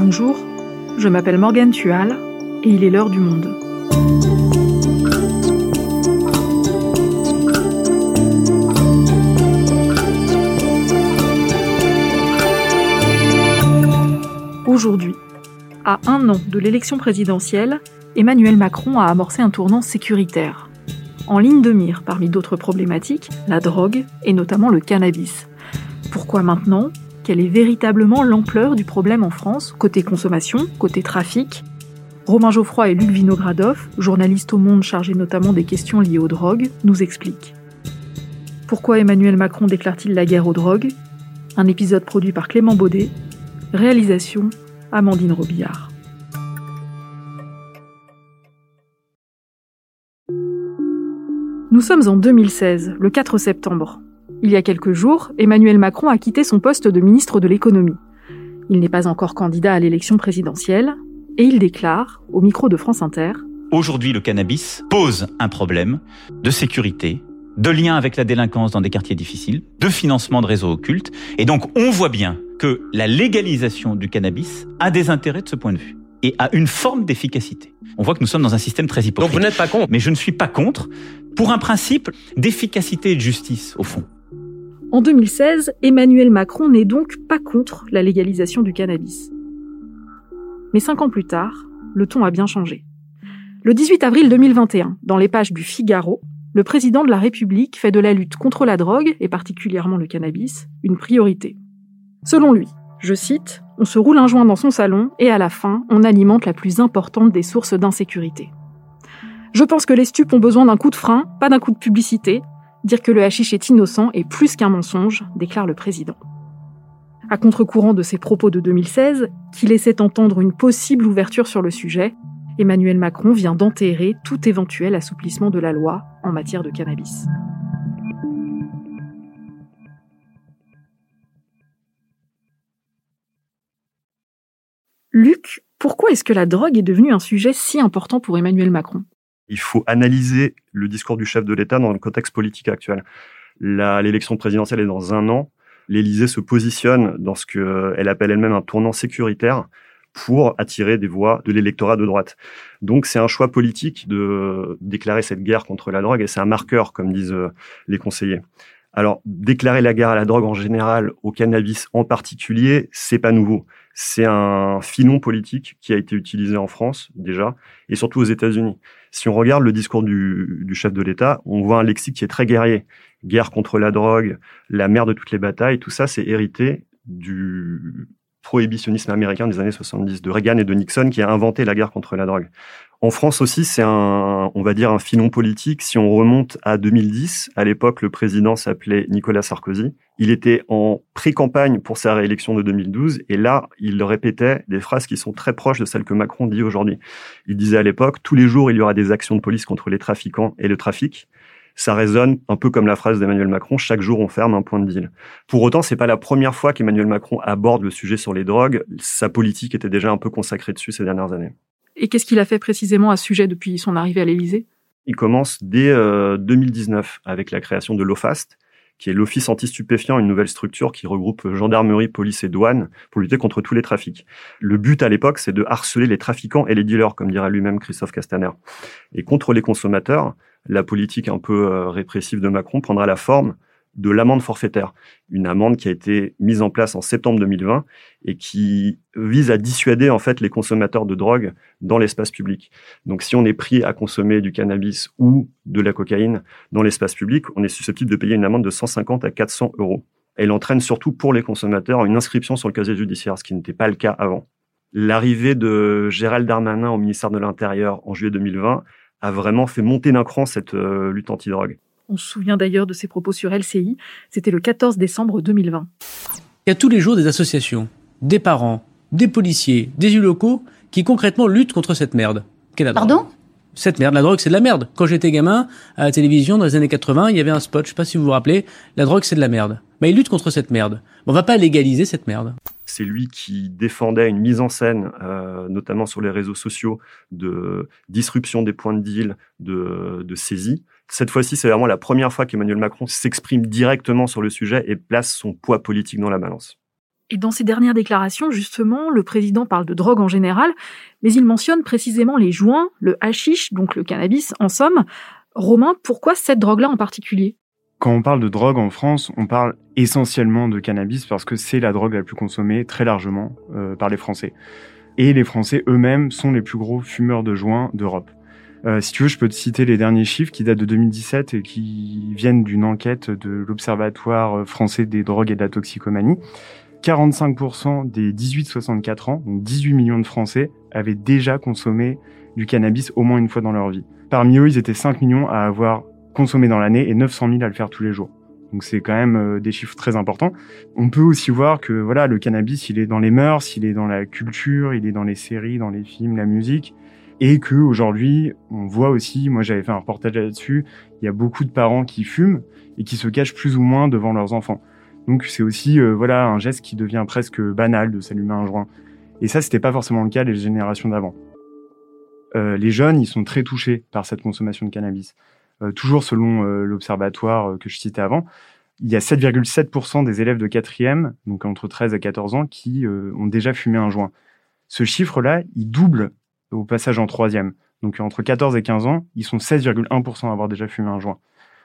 Bonjour, je m'appelle Morgane Tual et il est l'heure du monde. Aujourd'hui, à un an de l'élection présidentielle, Emmanuel Macron a amorcé un tournant sécuritaire. En ligne de mire, parmi d'autres problématiques, la drogue et notamment le cannabis. Pourquoi maintenant? Quelle est véritablement l'ampleur du problème en France, côté consommation, côté trafic Romain Geoffroy et Luc Vinogradov, journalistes au Monde chargés notamment des questions liées aux drogues, nous expliquent. Pourquoi Emmanuel Macron déclare-t-il la guerre aux drogues? Un épisode produit par Clément Baudet. Réalisation Amandine Robillard. Nous sommes en 2016, le 4 septembre. Il y a quelques jours, Emmanuel Macron a quitté son poste de ministre de l'économie. Il n'est pas encore candidat à l'élection présidentielle, et il déclare, au micro de France Inter, Aujourd'hui, le cannabis pose un problème de sécurité, de lien avec la délinquance dans des quartiers difficiles, de financement de réseaux occultes, et donc on voit bien que la légalisation du cannabis a des intérêts de ce point de vue et a une forme d'efficacité. On voit que nous sommes dans un système très hypocrite. Donc vous n'êtes pas contre Mais je ne suis pas contre pour un principe d'efficacité et de justice, au fond. En 2016, Emmanuel Macron n'est donc pas contre la légalisation du cannabis. Mais cinq ans plus tard, le ton a bien changé. Le 18 avril 2021, dans les pages du Figaro, le président de la République fait de la lutte contre la drogue, et particulièrement le cannabis, une priorité. Selon lui, je cite, On se roule un joint dans son salon et à la fin, on alimente la plus importante des sources d'insécurité. Je pense que les stupes ont besoin d'un coup de frein, pas d'un coup de publicité. Dire que le hashish est innocent est plus qu'un mensonge, déclare le président. À contre-courant de ses propos de 2016, qui laissaient entendre une possible ouverture sur le sujet, Emmanuel Macron vient d'enterrer tout éventuel assouplissement de la loi en matière de cannabis. Luc, pourquoi est-ce que la drogue est devenue un sujet si important pour Emmanuel Macron? Il faut analyser le discours du chef de l'État dans le contexte politique actuel. L'élection présidentielle est dans un an. L'Élysée se positionne dans ce qu'elle appelle elle-même un tournant sécuritaire pour attirer des voix de l'électorat de droite. Donc c'est un choix politique de déclarer cette guerre contre la drogue et c'est un marqueur, comme disent les conseillers. Alors, déclarer la guerre à la drogue en général, au cannabis en particulier, c'est pas nouveau. C'est un filon politique qui a été utilisé en France déjà et surtout aux États-Unis. Si on regarde le discours du, du chef de l'État, on voit un lexique qui est très guerrier. Guerre contre la drogue, la mère de toutes les batailles, tout ça, c'est hérité du prohibitionnisme américain des années 70, de Reagan et de Nixon qui a inventé la guerre contre la drogue. En France aussi, c'est un, on va dire, un filon politique. Si on remonte à 2010, à l'époque, le président s'appelait Nicolas Sarkozy. Il était en pré-campagne pour sa réélection de 2012, et là, il répétait des phrases qui sont très proches de celles que Macron dit aujourd'hui. Il disait à l'époque, tous les jours, il y aura des actions de police contre les trafiquants et le trafic ça résonne un peu comme la phrase d'Emmanuel Macron chaque jour on ferme un point de deal. Pour autant, c'est pas la première fois qu'Emmanuel Macron aborde le sujet sur les drogues. Sa politique était déjà un peu consacrée dessus ces dernières années. Et qu'est-ce qu'il a fait précisément à ce sujet depuis son arrivée à l'Élysée? Il commence dès 2019 avec la création de l'OFAST, qui est l'Office anti-stupéfiant, une nouvelle structure qui regroupe gendarmerie, police et douane pour lutter contre tous les trafics. Le but à l'époque, c'est de harceler les trafiquants et les dealers, comme dirait lui-même Christophe Castaner. Et contre les consommateurs, la politique un peu euh, répressive de Macron prendra la forme de l'amende forfaitaire, une amende qui a été mise en place en septembre 2020 et qui vise à dissuader en fait les consommateurs de drogue dans l'espace public. Donc si on est pris à consommer du cannabis ou de la cocaïne dans l'espace public, on est susceptible de payer une amende de 150 à 400 euros. Elle entraîne surtout pour les consommateurs une inscription sur le casier judiciaire, ce qui n'était pas le cas avant. L'arrivée de Gérald Darmanin au ministère de l'Intérieur en juillet 2020 a vraiment fait monter d'un cran cette euh, lutte anti-drogue. On se souvient d'ailleurs de ses propos sur LCI. C'était le 14 décembre 2020. Il y a tous les jours des associations, des parents, des policiers, des élus locaux qui concrètement luttent contre cette merde. Pardon? cette merde, la drogue, c'est de la merde. Quand j'étais gamin, à la télévision, dans les années 80, il y avait un spot, je sais pas si vous vous rappelez, la drogue, c'est de la merde. Mais il lutte contre cette merde. On va pas légaliser cette merde. C'est lui qui défendait une mise en scène, euh, notamment sur les réseaux sociaux, de disruption des points de deal, de, de saisie. Cette fois-ci, c'est vraiment la première fois qu'Emmanuel Macron s'exprime directement sur le sujet et place son poids politique dans la balance. Et dans ses dernières déclarations, justement, le président parle de drogue en général, mais il mentionne précisément les joints, le hashish, donc le cannabis, en somme. Romain, pourquoi cette drogue-là en particulier? Quand on parle de drogue en France, on parle essentiellement de cannabis parce que c'est la drogue la plus consommée très largement euh, par les Français. Et les Français eux-mêmes sont les plus gros fumeurs de joints d'Europe. Euh, si tu veux, je peux te citer les derniers chiffres qui datent de 2017 et qui viennent d'une enquête de l'Observatoire français des drogues et de la toxicomanie. 45% des 18-64 ans, donc 18 millions de Français, avaient déjà consommé du cannabis au moins une fois dans leur vie. Parmi eux, ils étaient 5 millions à avoir consommé dans l'année et 900 000 à le faire tous les jours. Donc c'est quand même euh, des chiffres très importants. On peut aussi voir que voilà, le cannabis, il est dans les mœurs, il est dans la culture, il est dans les séries, dans les films, la musique, et que aujourd'hui, on voit aussi, moi j'avais fait un reportage là-dessus, il y a beaucoup de parents qui fument et qui se cachent plus ou moins devant leurs enfants. Donc c'est aussi euh, voilà un geste qui devient presque banal de s'allumer un joint. Et ça, c'était pas forcément le cas des générations d'avant. Euh, les jeunes, ils sont très touchés par cette consommation de cannabis. Euh, toujours selon l'observatoire que je citais avant, il y a 7,7% des élèves de quatrième, donc entre 13 et 14 ans, qui ont déjà fumé un joint. Ce chiffre-là, il double au passage en troisième. Donc entre 14 et 15 ans, ils sont 16,1% à avoir déjà fumé un joint.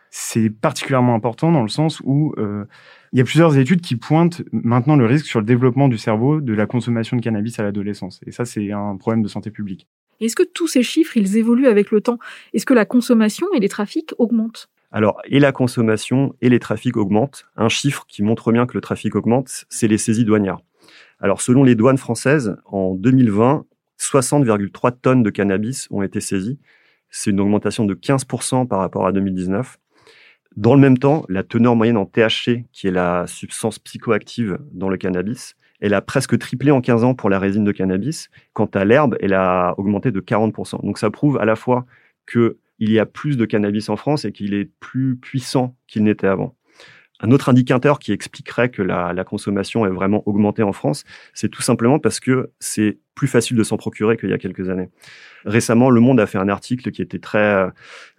C'est particulièrement important dans le sens où euh, il y a plusieurs études qui pointent maintenant le risque sur le développement du cerveau de la consommation de cannabis à l'adolescence. Et ça, c'est un problème de santé publique. Est-ce que tous ces chiffres, ils évoluent avec le temps? Est-ce que la consommation et les trafics augmentent? Alors, et la consommation et les trafics augmentent. Un chiffre qui montre bien que le trafic augmente, c'est les saisies douanières. Alors, selon les douanes françaises, en 2020, 60,3 tonnes de cannabis ont été saisies. C'est une augmentation de 15% par rapport à 2019. Dans le même temps, la teneur moyenne en THC, qui est la substance psychoactive dans le cannabis, elle a presque triplé en 15 ans pour la résine de cannabis. Quant à l'herbe, elle a augmenté de 40%. Donc ça prouve à la fois qu'il y a plus de cannabis en France et qu'il est plus puissant qu'il n'était avant. Un autre indicateur qui expliquerait que la, consommation est vraiment augmentée en France, c'est tout simplement parce que c'est plus facile de s'en procurer qu'il y a quelques années. Récemment, Le Monde a fait un article qui était très euh,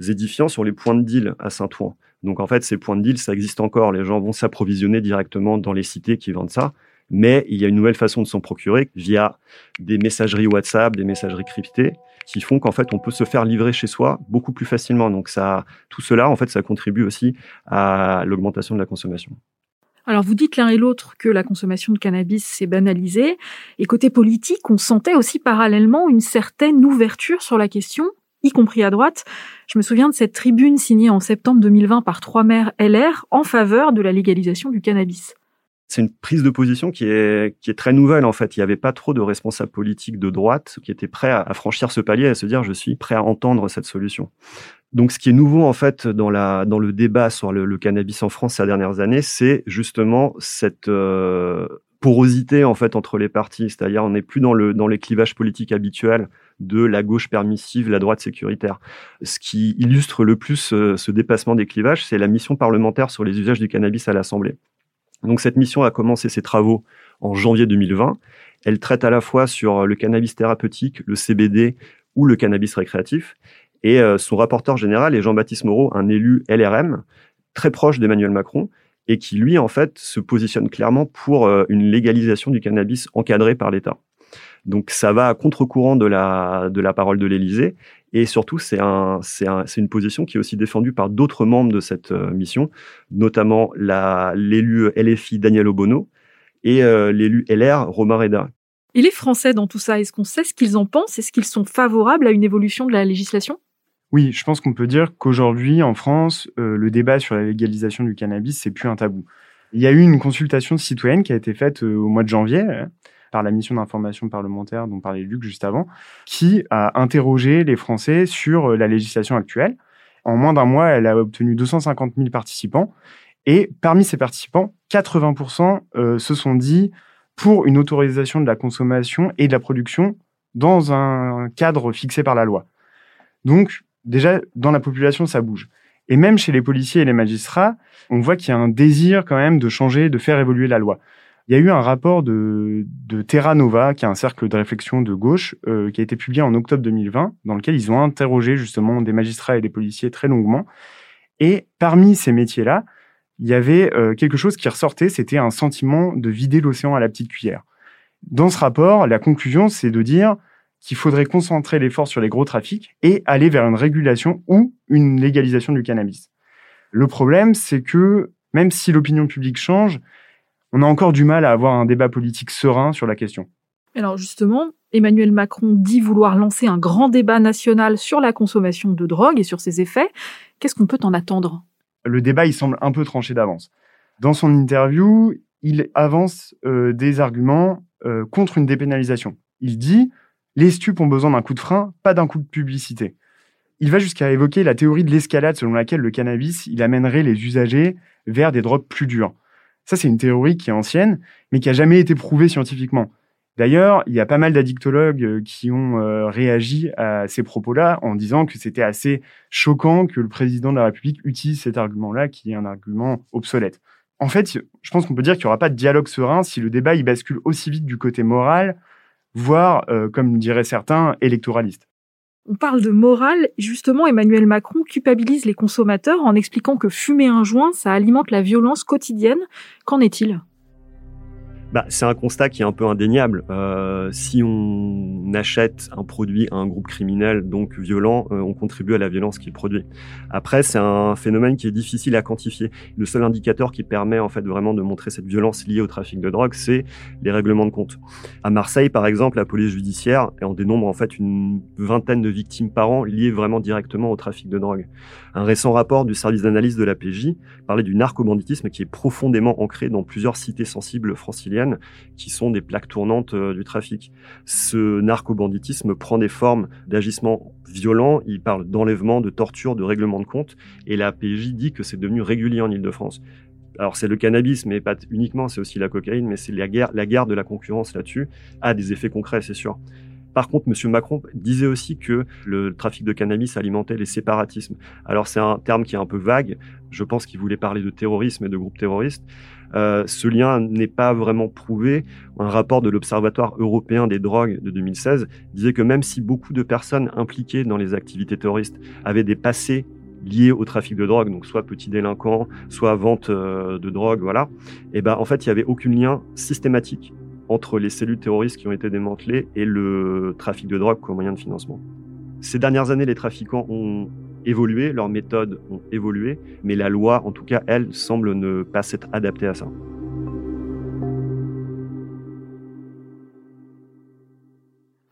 édifiant sur les points de deal à Saint-Ouen. Donc en fait, ces points de deal, ça existe encore. Les gens vont s'approvisionner directement dans les cités qui vendent ça. Mais il y a une nouvelle façon de s'en procurer via des messageries WhatsApp, des messageries cryptées, qui font qu'en fait, on peut se faire livrer chez soi beaucoup plus facilement. Donc ça, tout cela, en fait, ça contribue aussi à l'augmentation de la consommation. Alors vous dites l'un et l'autre que la consommation de cannabis s'est banalisée, et côté politique, on sentait aussi parallèlement une certaine ouverture sur la question, y compris à droite. Je me souviens de cette tribune signée en septembre 2020 par trois maires LR en faveur de la légalisation du cannabis c'est une prise de position qui est, qui est très nouvelle en fait. Il n'y avait pas trop de responsables politiques de droite qui étaient prêts à, franchir ce palier et à se dire je suis prêt à entendre cette solution. Donc ce qui est nouveau en fait dans, la, dans le débat sur le, cannabis en France ces dernières années, c'est justement cette euh, porosité en fait entre les partis. C'est-à-dire on n'est plus dans, le, dans les clivages politiques habituels de la gauche permissive, la droite sécuritaire. Ce qui illustre le plus euh, ce dépassement des clivages, c'est la mission parlementaire sur les usages du cannabis à l'Assemblée. Donc cette mission a commencé ses travaux en janvier 2020. Elle traite à la fois sur le cannabis thérapeutique, le CBD ou le cannabis récréatif. Et euh, son rapporteur général est Jean-Baptiste Moreau, un élu LRM très proche d'Emmanuel Macron et qui, lui, en fait, se positionne clairement pour euh, une légalisation du cannabis encadrée par l'État. Donc ça va à contre-courant de la, de la parole de l'Élysée. Et surtout, c'est un, un, une position qui est aussi défendue par d'autres membres de cette euh, mission, notamment l'élu LFI Daniel Obono et euh, l'élu LR Romain Reda. Et les Français dans tout ça, est-ce qu'on sait ce qu'ils en pensent? Est-ce qu'ils sont favorables à une évolution de la législation? Oui, je pense qu'on peut dire qu'aujourd'hui, en France, euh, le débat sur la légalisation du cannabis, c'est plus un tabou. Il y a eu une consultation citoyenne qui a été faite au mois de janvier par la mission d'information parlementaire dont parlait Luc juste avant, qui a interrogé les Français sur euh, la législation actuelle. En moins d'un mois, elle a obtenu 250 000 participants. Et parmi ces participants, 80% euh, se sont dit pour une autorisation de la consommation et de la production dans un cadre fixé par la loi. Donc, déjà, dans la population, ça bouge. Et même chez les policiers et les magistrats, on voit qu'il y a un désir quand même de changer, de faire évoluer la loi. Il y a eu un rapport de, Terra Nova, qui est un cercle de réflexion de gauche, euh, qui a été publié en octobre 2020, dans lequel ils ont interrogé justement des magistrats et des policiers très longuement. Et parmi ces métiers-là, il y avait euh, quelque chose qui ressortait, c'était un sentiment de vider l'océan à la petite cuillère. Dans ce rapport, la conclusion, c'est de dire qu'il faudrait concentrer l'effort sur les gros trafics et aller vers une régulation ou une légalisation du cannabis. Le problème, c'est que même si l'opinion publique change, on a encore du mal à avoir un débat politique serein sur la question. Alors justement, Emmanuel Macron dit vouloir lancer un grand débat national sur la consommation de drogue et sur ses effets. Qu'est-ce qu'on peut en attendre? Le débat, il semble un peu tranché d'avance. Dans son interview, il avance euh, des arguments euh, contre une dépénalisation. Il dit les stupes ont besoin d'un coup de frein, pas d'un coup de publicité. Il va jusqu'à évoquer la théorie de l'escalade selon laquelle le cannabis, il amènerait les usagers vers des drogues plus dures. Ça, c'est une théorie qui est ancienne, mais qui a jamais été prouvée scientifiquement. D'ailleurs, il y a pas mal d'addictologues euh, qui ont euh, réagi à ces propos-là en disant que c'était assez choquant que le président de la République utilise cet argument-là, qui est un argument obsolète. En fait, je pense qu'on peut dire qu'il n'y aura pas de dialogue serein si le débat il bascule aussi vite du côté moral, voire, euh, comme diraient certains, électoraliste. On parle de morale. Justement, Emmanuel Macron culpabilise les consommateurs en expliquant que fumer un joint, ça alimente la violence quotidienne. Qu'en est-il? Bah, c'est un constat qui est un peu indéniable. Euh, si on achète un produit à un groupe criminel, donc violent, euh, on contribue à la violence qu'il produit. Après, c'est un phénomène qui est difficile à quantifier. Le seul indicateur qui permet en fait vraiment de montrer cette violence liée au trafic de drogue, c'est les règlements de compte. À Marseille, par exemple, la police judiciaire en dénombre en fait une vingtaine de victimes par an liées vraiment directement au trafic de drogue. Un récent rapport du service d'analyse de la PJ parlait du narcobanditisme qui est profondément ancré dans plusieurs cités sensibles franciliennes qui sont des plaques tournantes euh, du trafic. Ce narcobanditisme prend des formes d'agissements violents, il parle d'enlèvement, de torture, de règlement de compte, et la PJ dit que c'est devenu régulier en Ile-de-France. Alors c'est le cannabis, mais pas uniquement, c'est aussi la cocaïne, mais c'est la guerre, la guerre de la concurrence là-dessus a des effets concrets, c'est sûr. Par contre, M. Macron disait aussi que le trafic de cannabis alimentait les séparatismes. Alors c'est un terme qui est un peu vague. Je pense qu'il voulait parler de terrorisme et de groupes terroristes. Euh, ce lien n'est pas vraiment prouvé. Un rapport de l'Observatoire européen des drogues de 2016 disait que même si beaucoup de personnes impliquées dans les activités terroristes avaient des passés liés au trafic de drogue, donc soit petits délinquants, soit vente euh, de drogue, voilà, et eh ben en fait il y avait aucun lien systématique entre les cellules terroristes qui ont été démantelées et le trafic de drogue comme moyen de financement. Ces dernières années, les trafiquants ont évolué, leurs méthodes ont évolué, mais la loi, en tout cas, elle, semble ne pas s'être adaptée à ça.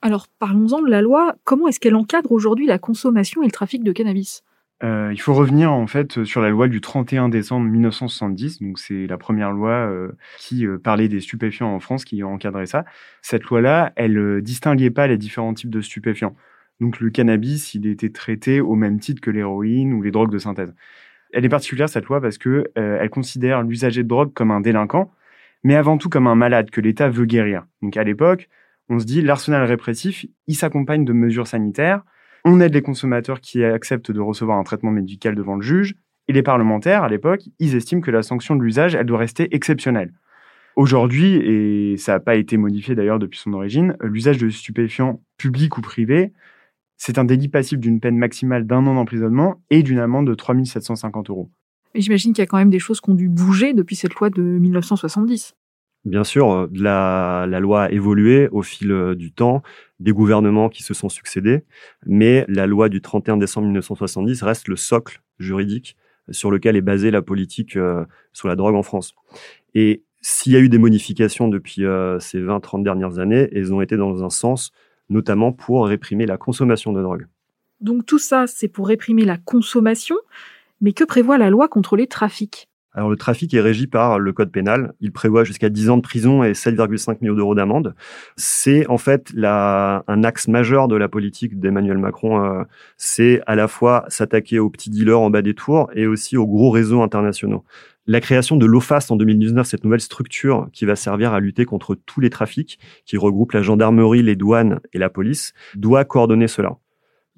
Alors parlons-en de la loi. Comment est-ce qu'elle encadre aujourd'hui la consommation et le trafic de cannabis? Euh, il faut revenir en fait sur la loi du 31 décembre 1970. Donc c'est la première loi euh, qui euh, parlait des stupéfiants en France, qui encadrait ça. Cette loi-là, elle distinguait pas les différents types de stupéfiants. Donc le cannabis, il était traité au même titre que l'héroïne ou les drogues de synthèse. Elle est particulière cette loi parce que elle considère l'usager de drogue comme un délinquant, mais avant tout comme un malade que l'État veut guérir. Donc à l'époque, on se dit l'arsenal répressif, il s'accompagne de mesures sanitaires on aide les consommateurs qui acceptent de recevoir un traitement médical devant le juge. Et les parlementaires, à l'époque, ils estiment que la sanction de l'usage, elle doit rester exceptionnelle. Aujourd'hui, et ça n'a pas été modifié d'ailleurs depuis son origine, l'usage de stupéfiants publics ou privés, c'est un délit passif d'une peine maximale d'un an d'emprisonnement et d'une amende de 3 750 euros. J'imagine qu'il y a quand même des choses qui ont dû bouger depuis cette loi de 1970. Bien sûr, euh, la, la, loi a évolué au fil euh, du temps, des gouvernements qui se sont succédés, mais la loi du 31 décembre 1970 reste le socle juridique sur lequel est basée la politique euh, sur la drogue en France. Et s'il y a eu des modifications depuis ces 20-30 dernières années, elles ont été dans un sens notamment pour réprimer la consommation de drogue. Donc tout ça, c'est pour réprimer la consommation, mais que prévoit la loi contre les trafics? Alors le trafic est régi par le code pénal. Il prévoit jusqu'à 10 ans de prison et 7,5 millions d'euros d'amende. C'est en fait la, un axe majeur de la politique d'Emmanuel Macron. Euh, c'est à la fois s'attaquer aux petits dealers en bas des tours et aussi aux gros réseaux internationaux. La création de l'OFAST en 2019, cette nouvelle structure qui va servir à lutter contre tous les trafics, qui regroupe la gendarmerie, les douanes et la police, doit coordonner cela.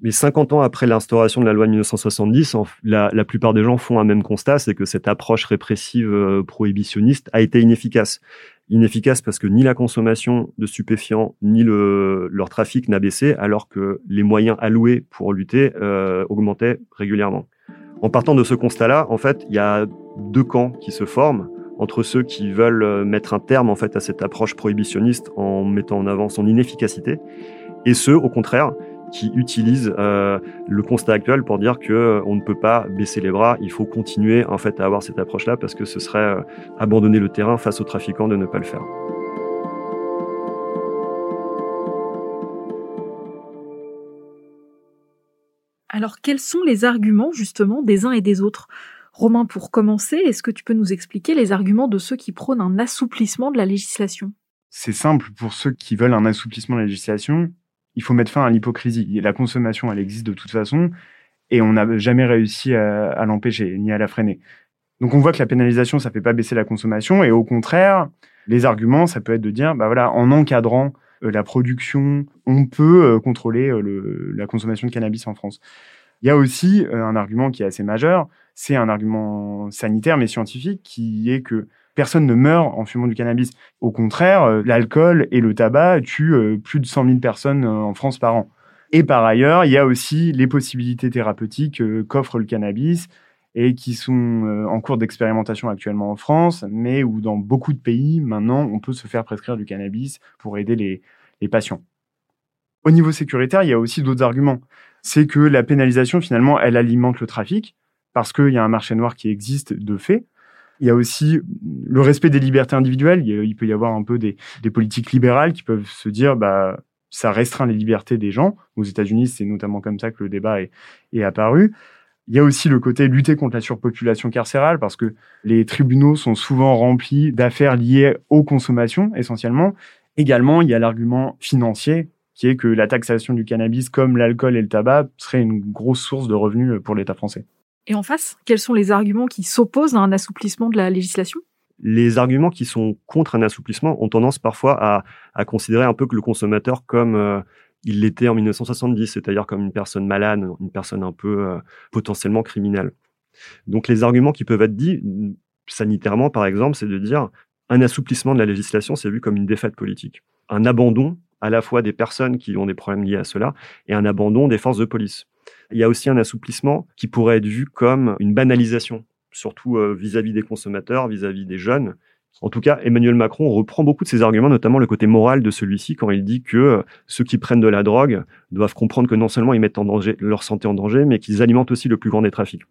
Mais 50 ans après l'instauration de la loi de 1970, la, plupart des gens font un même constat, c'est que cette approche répressive euh, prohibitionniste a été inefficace. Inefficace parce que ni la consommation de stupéfiants ni le, leur trafic n'a baissé, alors que les moyens alloués pour lutter euh, augmentaient régulièrement. En partant de ce constat-là, en fait, il y a deux camps qui se forment entre ceux qui veulent euh, mettre un terme en à cette approche prohibitionniste en mettant en avant son inefficacité et ceux au contraire qui utilisent euh, le constat actuel pour dire que euh, on ne peut pas baisser les bras, il faut continuer en fait à avoir cette approche-là parce que ce serait abandonner le terrain face aux trafiquants de ne pas le faire. Alors quels sont les arguments justement des uns et des autres? Romain, pour commencer, est-ce que tu peux nous expliquer les arguments de ceux qui prônent un assouplissement de la législation? C'est simple, pour ceux qui veulent un assouplissement de la législation, il faut mettre fin à l'hypocrisie. La consommation, elle existe de toute façon, et on n'a jamais réussi à, l'empêcher, ni à la freiner. Donc on voit que la pénalisation, ça fait pas baisser la consommation, et au contraire, les arguments, ça peut être de dire, bah voilà, en encadrant la production, on peut euh, contrôler euh, la consommation de cannabis en France. Il y a aussi un argument qui est assez majeur, c'est un argument sanitaire mais scientifique qui est que personne ne meurt en fumant du cannabis. Au contraire, l'alcool et le tabac tuent plus de 100 000 personnes en France par an. Et par ailleurs, il y a aussi les possibilités thérapeutiques qu'offre le cannabis et qui sont en cours d'expérimentation actuellement en France, mais où dans beaucoup de pays, maintenant, on peut se faire prescrire du cannabis pour aider les, patients. Au niveau sécuritaire, il y a aussi d'autres arguments. C'est que la pénalisation, finalement, elle alimente le trafic parce qu'il y a un marché noir qui existe de fait. Il y a aussi le respect des libertés individuelles. Il, peut y avoir un peu des, politiques libérales qui peuvent se dire, bah, ça restreint les libertés des gens. Aux États-Unis, c'est notamment comme ça que le débat est apparu. Il y a aussi le côté lutter contre la surpopulation carcérale parce que les tribunaux sont souvent remplis d'affaires liées aux consommations essentiellement Également, il y a l'argument financier qui est que la taxation du cannabis comme l'alcool et le tabac serait une grosse source de revenus pour l'État français. Et en face, quels sont les arguments qui s'opposent à un assouplissement de la législation? Les arguments qui sont contre un assouplissement ont tendance parfois à, considérer un peu que le consommateur comme euh, il l'était en 1970, c'est-à-dire comme une personne malade, une personne un peu euh, potentiellement criminelle. Donc les arguments qui peuvent être dits sanitairement, par exemple, c'est de dire un assouplissement de la législation, c'est vu comme une défaite politique. Un abandon à la fois des personnes qui ont des problèmes liés à cela et un abandon des forces de police. Il y a aussi un assouplissement qui pourrait être vu comme une banalisation, surtout euh, vis-à-vis des consommateurs, vis-à-vis des jeunes. En tout cas, Emmanuel Macron reprend beaucoup de ses arguments, notamment le côté moral de celui-ci, quand il dit que euh, ceux qui prennent de la drogue doivent comprendre que non seulement ils mettent en danger, leur santé en danger, mais qu'ils alimentent aussi le plus grand des trafics.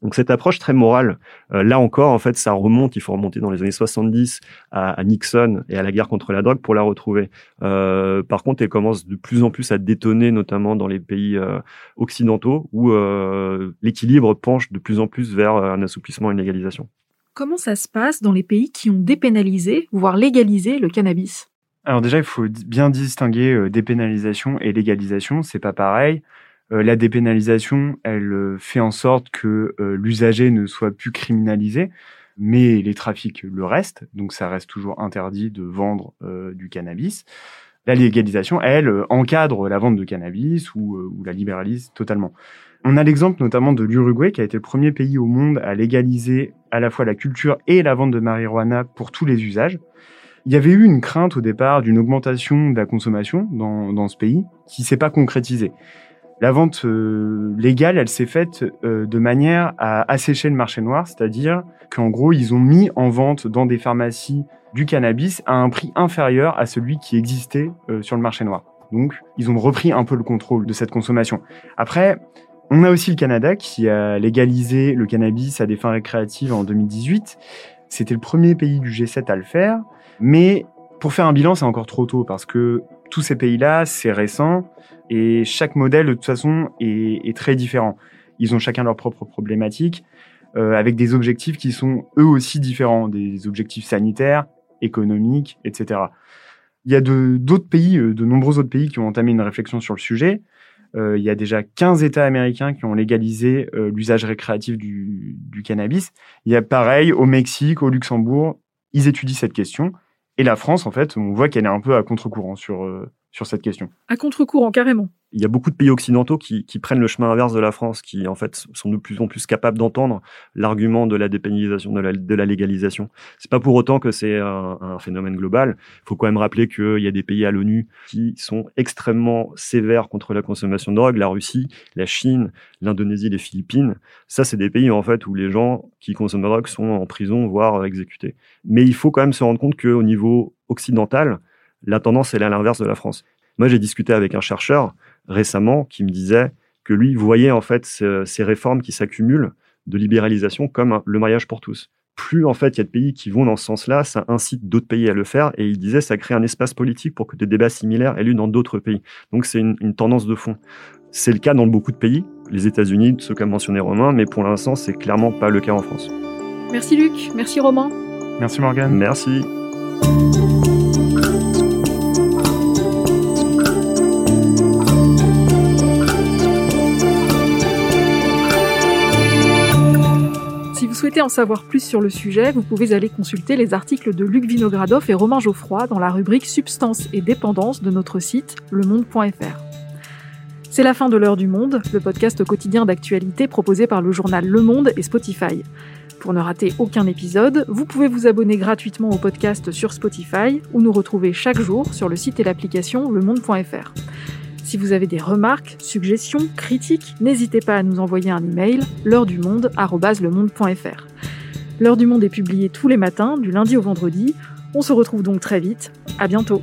Donc cette approche très morale, euh, là encore, en fait, ça remonte, il faut remonter dans les années 70 à, Nixon et à la guerre contre la drogue pour la retrouver. Euh, par contre, elle commence de plus en plus à détonner, notamment dans les pays occidentaux, où l'équilibre penche de plus en plus vers un assouplissement et une légalisation. Comment ça se passe dans les pays qui ont dépénalisé, voire légalisé le cannabis? Alors déjà, il faut bien distinguer dépénalisation et légalisation, c'est pas pareil. Euh, la dépénalisation, elle euh, fait en sorte que euh, l'usager ne soit plus criminalisé, mais les trafics le restent, donc ça reste toujours interdit de vendre du cannabis. La légalisation, elle, encadre la vente de cannabis ou la libéralise totalement. On a l'exemple notamment de l'Uruguay, qui a été le premier pays au monde à légaliser à la fois la culture et la vente de marijuana pour tous les usages. Il y avait eu une crainte au départ d'une augmentation de la consommation dans, dans ce pays qui s'est pas concrétisée. La vente euh, légale, elle s'est faite euh, de manière à assécher le marché noir, c'est-à-dire qu'en gros, ils ont mis en vente dans des pharmacies du cannabis à un prix inférieur à celui qui existait euh, sur le marché noir. Donc, ils ont repris un peu le contrôle de cette consommation. Après, on a aussi le Canada qui a légalisé le cannabis à des fins récréatives en 2018. C'était le premier pays du G7 à le faire, mais pour faire un bilan, c'est encore trop tôt parce que tous ces pays-là, c'est récent et chaque modèle, de toute façon, est, très différent. Ils ont chacun leurs propres problématiques euh, avec des objectifs qui sont eux aussi différents, des objectifs sanitaires, économiques, etc. Il y a d'autres pays, euh, de nombreux autres pays qui ont entamé une réflexion sur le sujet. Euh, il y a déjà 15 États américains qui ont légalisé l'usage récréatif du, du, cannabis. Il y a pareil au Mexique, au Luxembourg, ils étudient cette question. Et la France, en fait, on voit qu'elle est un peu à contre-courant sur, sur cette question. À contre-courant, carrément. Il y a beaucoup de pays occidentaux qui, qui, prennent le chemin inverse de la France, qui en fait sont de plus en plus capables d'entendre l'argument de la dépénalisation, de la, de la légalisation. C'est pas pour autant que c'est un, un, phénomène global. Il faut quand même rappeler qu'il y a des pays à l'ONU qui sont extrêmement sévères contre la consommation de drogue. La Russie, la Chine, l'Indonésie, les Philippines. Ça, c'est des pays en fait où les gens qui consomment de drogue sont en prison, voire exécutés. Mais il faut quand même se rendre compte qu'au niveau occidental, la tendance est à l'inverse de la France. Moi, j'ai discuté avec un chercheur récemment qui me disait que lui voyait en fait ces réformes qui s'accumulent de libéralisation comme le mariage pour tous. Plus en fait il y a de pays qui vont dans ce sens-là, ça incite d'autres pays à le faire et il disait ça crée un espace politique pour que des débats similaires aient lieu dans d'autres pays. Donc c'est une, une, tendance de fond. C'est le cas dans beaucoup de pays, les États-Unis, ceux qu'a mentionné Romain, mais pour l'instant c'est clairement pas le cas en France. Merci Luc, merci Romain. Merci Morgane. Merci. Souhaitez en savoir plus sur le sujet, vous pouvez aller consulter les articles de Luc Vinogradov et Romain Geoffroy dans la rubrique Substance et dépendance de notre site lemonde.fr. C'est la fin de l'heure du monde, le podcast quotidien d'actualité proposé par le journal Le Monde et Spotify. Pour ne rater aucun épisode, vous pouvez vous abonner gratuitement au podcast sur Spotify ou nous retrouver chaque jour sur le site et l'application lemonde.fr. Si vous avez des remarques, suggestions, critiques, n'hésitez pas à nous envoyer un email l'heure du monde @lemonde.fr. L'heure du monde est publiée tous les matins du lundi au vendredi. On se retrouve donc très vite. À bientôt.